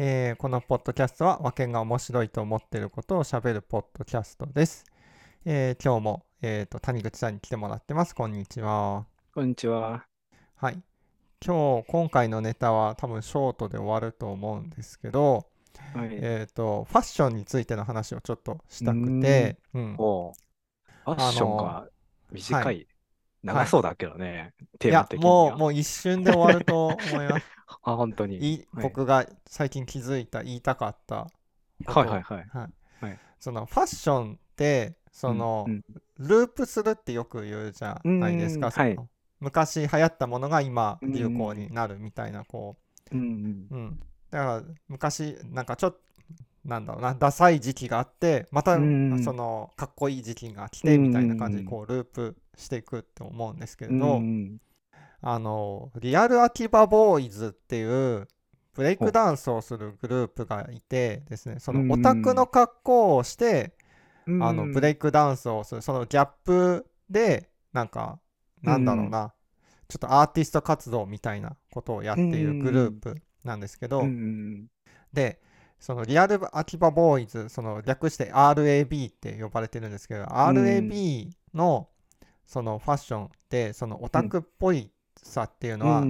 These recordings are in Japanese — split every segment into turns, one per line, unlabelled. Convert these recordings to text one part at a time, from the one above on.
えーこのポッドキャストは和見が面白いと思っていることをしゃべるポッドキャストです。えー今日も、えーと谷口さんに来てもらってます。こんにちは。
こんにちは。
はい。今日、今回のネタは多分ショートで終わると思うんですけど、
はい。
えーと、ファッションについての話をちょっとしたくて、うん。
ファッション
あ
が短い。
はい
長そうだけどね、テ
いや、
ーマ的に
もう、
は。
もう一瞬で終わると思います。
あ、本当に。はい。
僕が最近気づいた、言いたかった
はいはいはい。
はい。
はい。
そのファッションってその、
うん
ループするってよく言うじゃないですか、
うん
その
はい。
昔流行ったものが今
うん。
流行になるみたいなこ
う。んうん。
う、うん、だから昔なんかちょっとなんだろうなダサい時期があってまた
うん
そのかっこいい時期が来てみたいな感じに
うん
こうループしていくって思うんですけれ
うん
ど、
うん
あのリアル秋葉ボーイズっていうブレイクダンスをするグループがいてですねそのオタクの格好をして、
うん。
あのブレイクダンスをするそのギャップでなんかなんだろうな、ちょっとアーティスト活動みたいなことをやっているグループなんですけど、でそのリアル秋葉ボーイズその略して RAB って呼ばれてるんですけど、RAB のそのファッションってそのオタクっぽいさっていうのは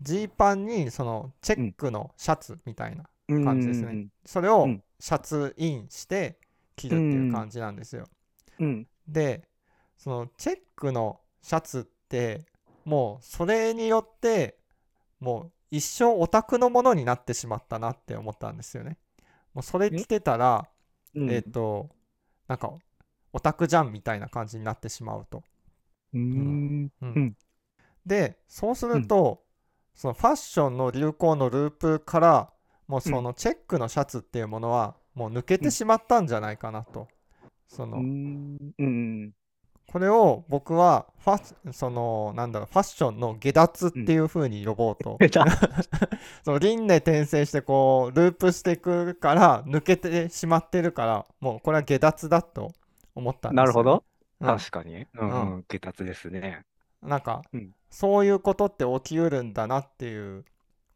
ジーパンにそのチェックのシャツみたいな
うん。
感じですね。
うん
それを
うん。
シャツインして着るっていう感じなんですよ。
うん。
でそのチェックのシャツってもうそれによってもう一生オタクのものになってしまったなって思ったんですよね。もうそれ着てたら
うん。
えっ、となんかオタクじゃんみたいな感じになってしまうと。
うん。
うん。
うん
でそうすると、そのファッションの流行のループからもうそのチェックのシャツっていうものはもう抜けてしまったんじゃないかなと。その
うんうん
これを僕はファそのなんだろうファッションの下脱っていう風に呼ぼうと、
出た
その輪廻転生してこうループしていくから抜けてしまってるからもうこれは下脱だと思ったんですよ
なるほど。
うん
確かに。うん
う
うん。下達ですね。
なんか、
うん
そういうことって起きうるんだなっていう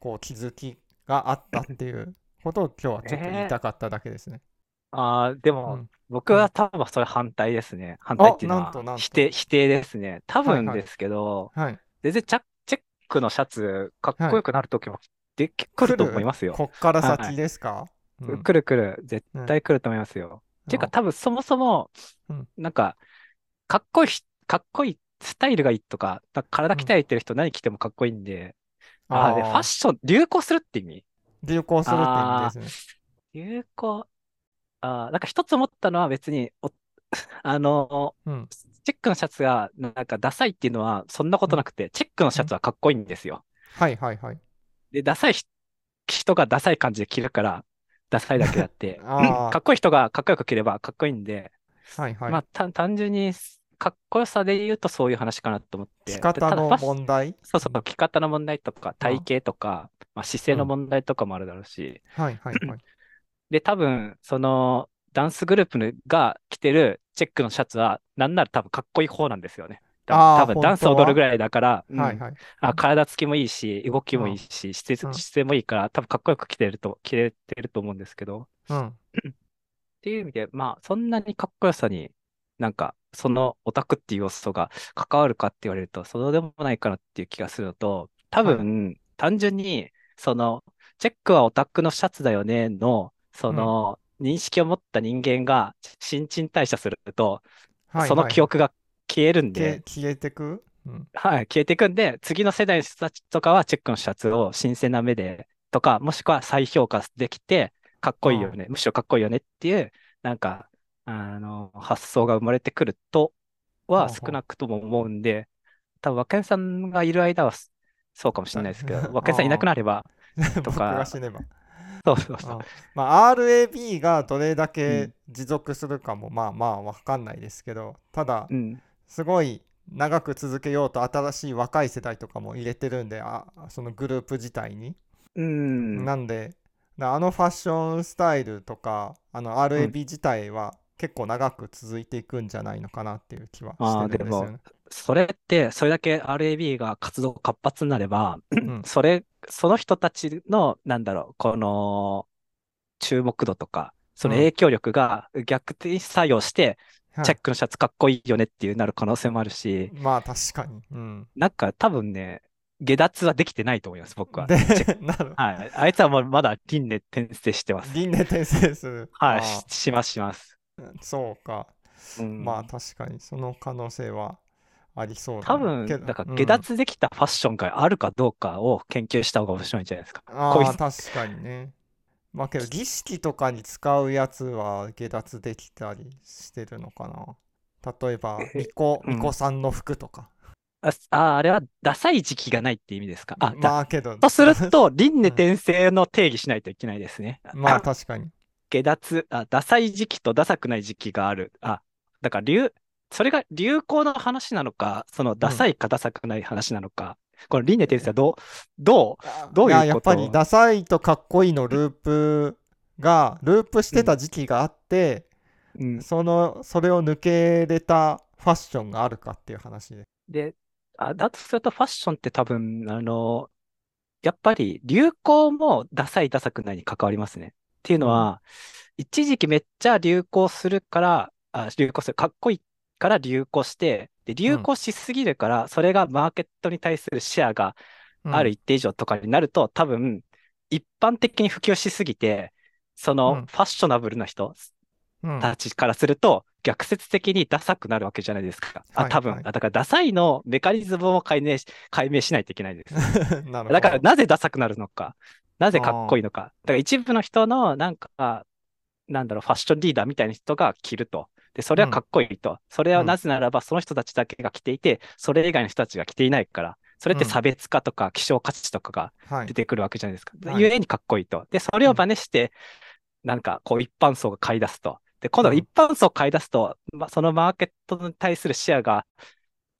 こう気づきがあったっていう ことを今日はちょっと言いたかっただけですね。
ああ、で
う
も、
ん
僕は多分それ反対ですね。反対っていうのは否定、否定ですね。多
はいはい
分ですけど、
はい。
全然チャチェックのシャツかっこよくなるときもで来ると思いますよ。
こっから先ですか、うん
来る来る。絶対来ると思いますよ。っていうか多分そもそも
うん、
なんか、かっこいいし、かっこいい、スタイルがいいとか、か体鍛えてる人何着てもかっこいいんで、ああ、で、ファッション、流行するって意味？
流行するって意味ですね。
流行、あーなんか一つ思ったのは別に、お あの、
うん。
チェックのシャツがなんかダサいっていうのはそんなことなくて、チェックのシャツはかっこいいんですよ。
はいはいはい。
で、ダサいひ人がダサい感じで着るから、ダサいだけであって、かっこいい人がかっこよく着ればかっこいいんで、
はいはい。
まあた単純にかっこよさで言うとそういう話かなと思って。
着方の問題？
そうそう、着方の問題とか、体型とか、まあ、姿勢の問題とかもあるだろうし、
はいはいはい。
で、多分、その、ダンスグループが着てるチェックのシャツは、なんなら多分かっこいい方なんですよね。多分
あー
多分ダンス踊るぐらいだから、うん
はいはい。
あ体つきもいいし、動きもいいし、姿勢
うん
姿勢もいいから、多分かっこよく着てると、着れてると思うんですけど、
うん。
っていう意味で、まあ、そんなにかっこよさに、なんか、そのオタクっていう要素が関わるかって言われると、そうでもないかなっていう気がするのと、多分、単純に、その、チェックはオタクのシャツだよねの、その、認識を持った人間が新陳代謝すると、
はいはい。
その記憶が消えるんで、
消えてく？うん。
はい、消えていくんで、次の世代の人たちとかはチェックのシャツを新鮮な目で、とか、もしくは再評価できて、かっこいいよね、むしろかっこいいよねっていう、なんか、あの、発想が生まれてくるとは少なくとも思うんで、多分、和健さんがいる間はそうかもしれないですけど、和健さんいなくなれば、
僕
か
が死ねば。
そうそうそう。
あまあ、RAB がどれだ
う
け
ん
持続するかもまあまあわかんないですけどただ
うん。
すごい長く続けようと新しい若い世代とかも入れてるんであそのグループ自体に、
うん。
なんでだあのファッションスタイルとかあの RAB 自体は結構長く続いていくんじゃないのかなっていう気はしてるんですよね。、
それって、それだけ RAB が活動活発になれば、
うん
それ、その人たちの、なんだろう、この、注目度とか、その
うん
影響力が逆転作用して、
はい
チェックのシャツかっこいいよねっていうなる可能性もあるし、
まあ確かに。うん。
なんか多分ね、下脱はできてないと思います、僕は。
で なる
はい。あいつはもうまだ輪廻転生してます。
輪廻転生する。
はい、します、します。
ー そうか。
うん。
まあ確かにその可能性はありそうだ
多
ね。
分、だから
うん
下脱できたファッションがあるかどうかを研究した方が面白いんじゃないですか。
ああ、
こいつ
確かにね。まあけど儀式とかに使うやつは下脱できたりしてるのかな。例えば、
え
巫女、
うん
巫女さんの服とか。
あ、ああれはダサい時期がないって意味ですか？あ、だ
まあけど、
とすると、輪廻転生の定義しないといけないですね。
まあ確かに。
下脱、あ、ダサい時期とダサくない時期がある。あ、だから流、それが流行の話なのか、そのダサいかダサくない話なのか、この輪廻転生はどう、どう、どういう
ややっ
こと
ぱりダサいとかっこいいのループが、ループしてた時期があって、
うん、
その、それを抜けれたファッションがあるかっていう話で。
で、あ、だとするとファッションって多分、あの、やっぱり流行もダサいダサくないに関わりますね。っていうのは、一時期めっちゃ流行するから、あ、流行する、かっこいいから流行して、で、流行しすぎるから、それがマーケットに対するシェアが
うん。
ある一定以上とかになると、多分、一般的に普及しすぎて、そ
うん。
のファッショナブルな人
うん。
たちからすると、逆説的にダサくなるわけじゃないですか。あ、
はい
多分、
はい。
あだからダサいのメカニズムを解明し、解明しないといけないです。だから、なぜダサくなるのか、なぜかっこいいのか。だから一部の人の、なんか、なんだろう、ファッションリーダーみたいな人が着ると。で、それはかっこいいと。それはなぜならば、その人たちだけが着ていて、それ以外の人たちが着ていないから。それって差別化とか希少価値とかが
はい
出。てくるわけじゃないですか。
はい
ゆえにかっこいいと。で、それを真似して、なんかこう一般層が買い出すと。で、今度は
うん
一般層買い出すと、まあ、そのマーケットに対するシェアが、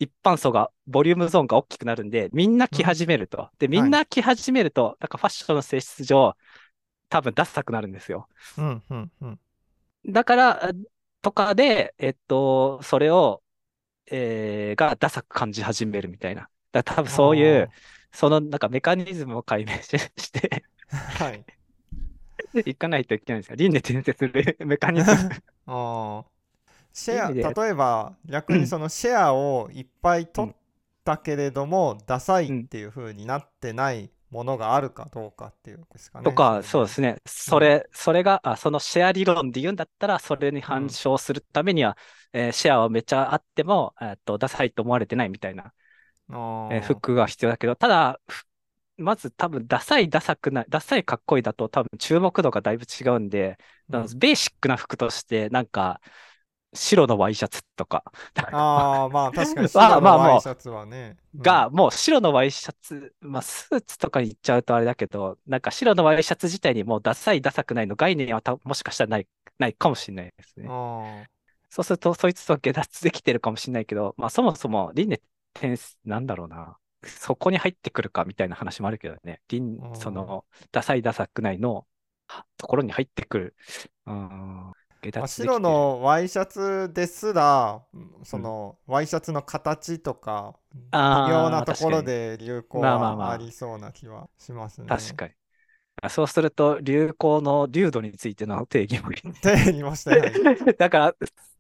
一般層が、ボリュームゾーンが大きくなるんで、みんな着始めると。で、みんな着始めると、なんかファッションの性質上、多分ダサくなるんですよ。
うんうんうん。
だから、あとかで、えっと、それを、えーがダサく感じ始めるみたいな。だ多分そういう、そのなんかメカニズムを解明しして。
はい。
いかないといけないんですよ。輪廻転生するメカニズム。
ああ。シェア、例えば逆にそのシェアをいっぱい取ったけれども、ダサいっていう風になってないものがあるかどうかっていうですかね。
とか、そうです
ね。
ね。それ、それが、あ、そのシェア理論で言うんだったら、それに反証するためには、えーシェアはめっちゃあっても、えーっと、ダサいと思われてないみたいな、
あー
えー服が必要だけど、ただ、ふまず多分、ダサい、ダサくない、ダサいかっこいいだと多分注目度がだいぶ違うんで、
うん
ベーシックな服として、なんか、白のワイシャツとか、
あ あ、まあ確かに
まあ
白
まあもう
のワイシャツはね。うん
が、もう白のワイシャツ、まあ、スーツとかに行っちゃうとあれだけど、なんか白のワイシャツ自体にもうダサい、ダサくないの概念はたもしかしたらない、ないかもしれないですね。
あ
そうすると、そいつと下脱できてるかもしれないけど、まあそもそも輪廻転生、なんだろうな。そこに入ってくるかみたいな話もあるけどね。輪
うん
その、ダサい、ダサくないのはところに入ってくる。うん、
白のワイシャツですら、そのワイシャツの形とか、微妙なところで流行
まあまあまあ。
はありそうな気はしますね。
確かに。あそうすると、流行の流度についての定義も
って言いましたね。はい。
だから、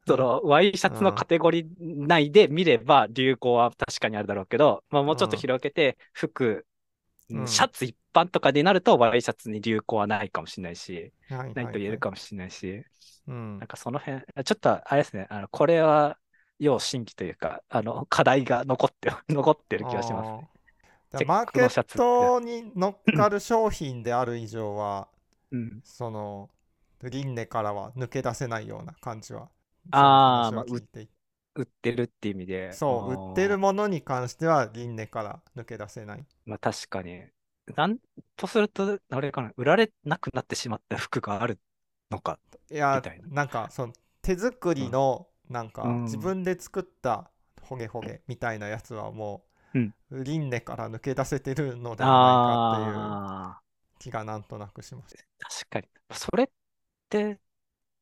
その、ワイシャツのカテゴリー内で見れば、流行は確かにあるだろうけど、まあ、もうちょっと広げて、服、
うん
シャツ一般とかでなると、ワイシャツに流行はないかもしれないし、
はい
ないと言える
はい
かもしれないし、
うん
なんかその辺、ちょっとあれですね、あの、これは、要審議というか、あの、課題が残って、残ってる気がしますね。
マーケットに乗っかる商品である以上は、
うん。
その輪廻からは抜け出せないような感じは。
あー
その話を聞いていて
売ってるって意味で。
そう、売ってるものに関しては輪廻から抜け出せない。
まあ確かに。なんとすると、あれかな、売られなくなってしまった服があるのか。
いや
みたいな
なんかその手作りのなんか
うん
自分で作ったホゲホゲみたいなやつはも
うん
う輪廻から抜け出せてるのではないかっていう
あ
気がなんとなくします。
あ、確かに。それって、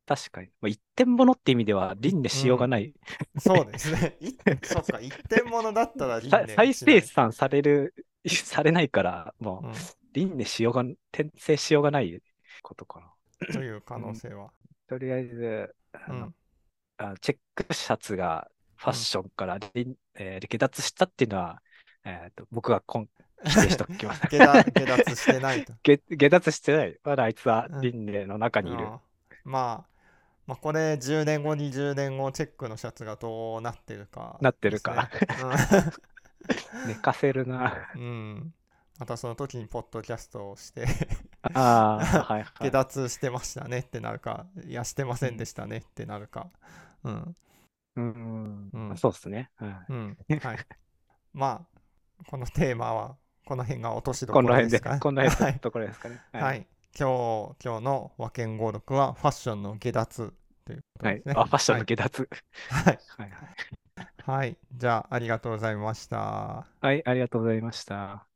確かに。まあ、一点物って意味では輪廻しようがない。
そうですね。いそっか、一点物だったら 輪
さ
廻
再
しない
生産される、されないから、も
う
う輪廻しようが、転生しようがないことかな。
ん、という可能性は。
とりあえず、あの
うん。
あチェックシャツがファッションから輪、えー下脱したっていうのは、えーと僕がこん否定しときます。
下脱下脱してないと。
下下脱してない。まだあいつは
うん
輪廻の中にいる。
まあ、まあ、これ10年後、20年後、チェックのシャツがどうなってるか、
なってるか。寝かせるな。
うん。うんまたその時にポッドキャストをして
ああ、はいは
下
い。
脱してましたねってなるか、いや、してませんでしたねってなるか。うん。
うん、
うん
そうですね。はい
うん。はい。まあ、このテーマは、この辺が落としど
こ
こ
の辺です
ろでかね。
この辺
はい。
のところですかね。
はい。今日、今日の和剣語録はファッションの下脱ということ
はい。
ですね。
あ、ファッションの下脱。
はい。
はい。
はい。じゃあ、ありがとうございました。
はい、ありがとうございました。